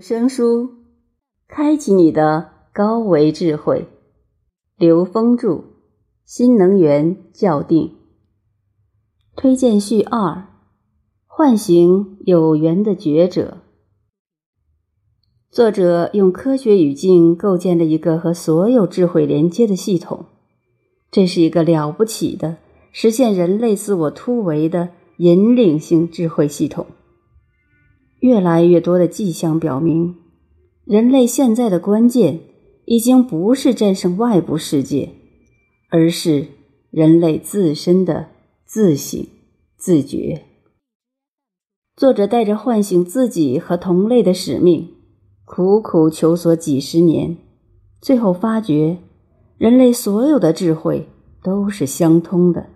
生书，开启你的高维智慧。刘峰著，新能源校定。推荐序二：唤醒有缘的觉者。作者用科学语境构建了一个和所有智慧连接的系统，这是一个了不起的实现人类自我突围的引领性智慧系统。越来越多的迹象表明，人类现在的关键已经不是战胜外部世界，而是人类自身的自省、自觉。作者带着唤醒自己和同类的使命，苦苦求索几十年，最后发觉，人类所有的智慧都是相通的。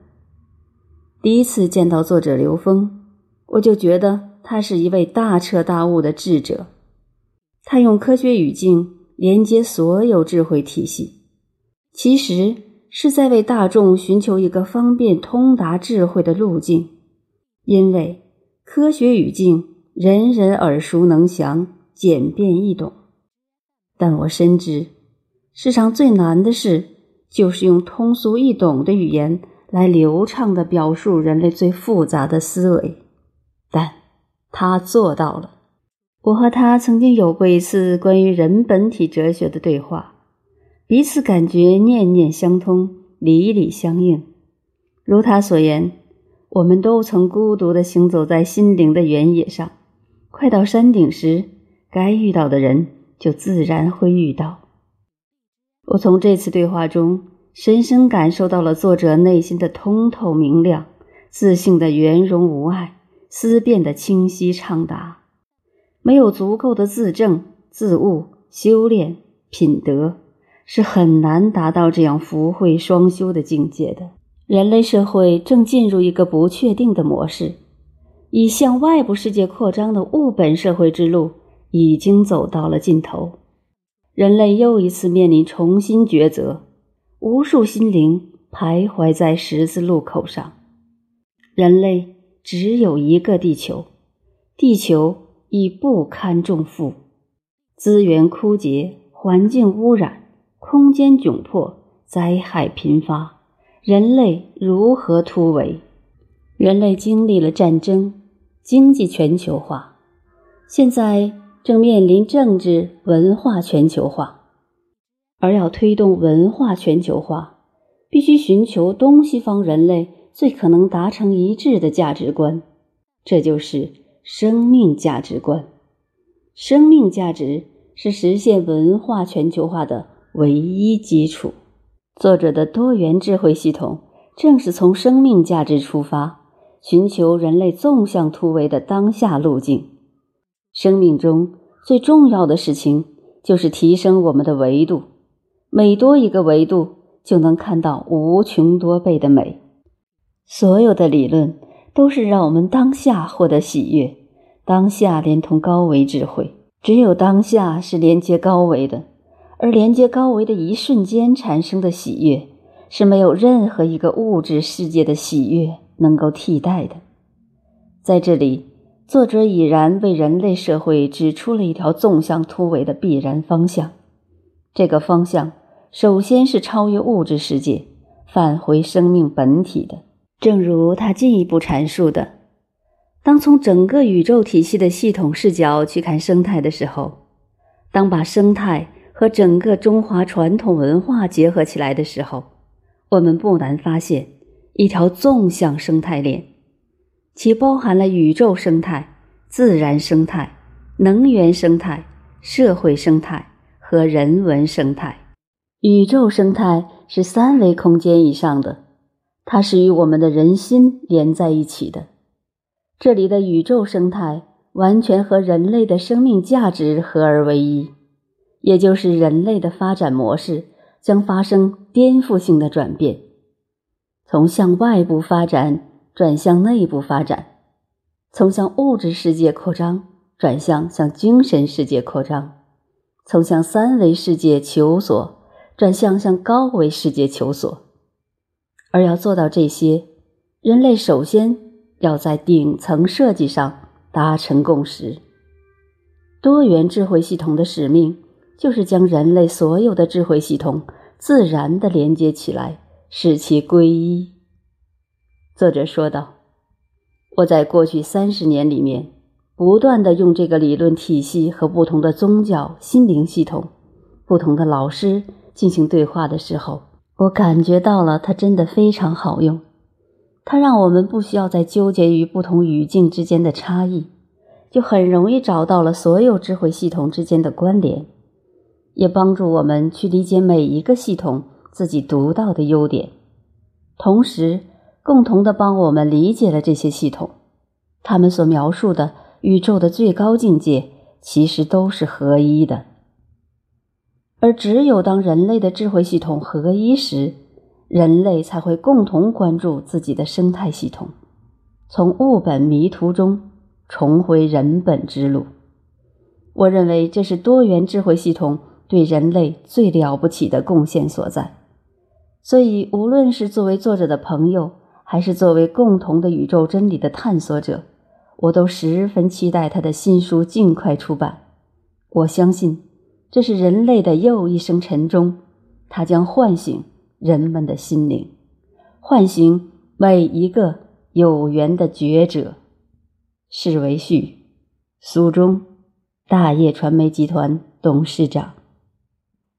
第一次见到作者刘峰，我就觉得。他是一位大彻大悟的智者，他用科学语境连接所有智慧体系，其实是在为大众寻求一个方便通达智慧的路径。因为科学语境人人耳熟能详、简便易懂，但我深知，世上最难的事就是用通俗易懂的语言来流畅地表述人类最复杂的思维，但。他做到了。我和他曾经有过一次关于人本体哲学的对话，彼此感觉念念相通，理理相应。如他所言，我们都曾孤独地行走在心灵的原野上，快到山顶时，该遇到的人就自然会遇到。我从这次对话中深深感受到了作者内心的通透明亮，自信的圆融无碍。思辨的清晰畅达，没有足够的自证、自悟、修炼品德，是很难达到这样福慧双修的境界的。人类社会正进入一个不确定的模式，以向外部世界扩张的物本社会之路已经走到了尽头。人类又一次面临重新抉择，无数心灵徘徊在十字路口上。人类。只有一个地球，地球已不堪重负，资源枯竭，环境污染，空间窘迫，灾害频发，人类如何突围？人类经历了战争，经济全球化，现在正面临政治文化全球化，而要推动文化全球化，必须寻求东西方人类。最可能达成一致的价值观，这就是生命价值观。生命价值是实现文化全球化的唯一基础。作者的多元智慧系统正是从生命价值出发，寻求人类纵向突围的当下路径。生命中最重要的事情就是提升我们的维度，每多一个维度，就能看到无穷多倍的美。所有的理论都是让我们当下获得喜悦，当下连同高维智慧。只有当下是连接高维的，而连接高维的一瞬间产生的喜悦，是没有任何一个物质世界的喜悦能够替代的。在这里，作者已然为人类社会指出了一条纵向突围的必然方向。这个方向，首先是超越物质世界，返回生命本体的。正如他进一步阐述的，当从整个宇宙体系的系统视角去看生态的时候，当把生态和整个中华传统文化结合起来的时候，我们不难发现一条纵向生态链，其包含了宇宙生态、自然生态、能源生态、社会生态和人文生态。宇宙生态是三维空间以上的。它是与我们的人心连在一起的，这里的宇宙生态完全和人类的生命价值合而为一，也就是人类的发展模式将发生颠覆性的转变，从向外部发展转向内部发展，从向物质世界扩张转向向精神世界扩张，从向三维世界求索转向向高维世界求索。而要做到这些，人类首先要在顶层设计上达成共识。多元智慧系统的使命，就是将人类所有的智慧系统自然地连接起来，使其归一。作者说道：“我在过去三十年里面，不断地用这个理论体系和不同的宗教、心灵系统、不同的老师进行对话的时候，我感觉到了它真的非常好用。它让我们不需要再纠结于不同语境之间的差异。”就很容易找到了所有智慧系统之间的关联，也帮助我们去理解每一个系统自己独到的优点，同时共同的帮我们理解了这些系统，他们所描述的宇宙的最高境界其实都是合一的。而只有当人类的智慧系统合一时，人类才会共同关注自己的生态系统，从物本迷途中。重回人本之路，我认为这是多元智慧系统对人类最了不起的贡献所在。所以，无论是作为作者的朋友，还是作为共同的宇宙真理的探索者，我都十分期待他的新书尽快出版。我相信，这是人类的又一声晨钟，它将唤醒人们的心灵，唤醒每一个有缘的觉者。是为旭，苏中，大业传媒集团董事长。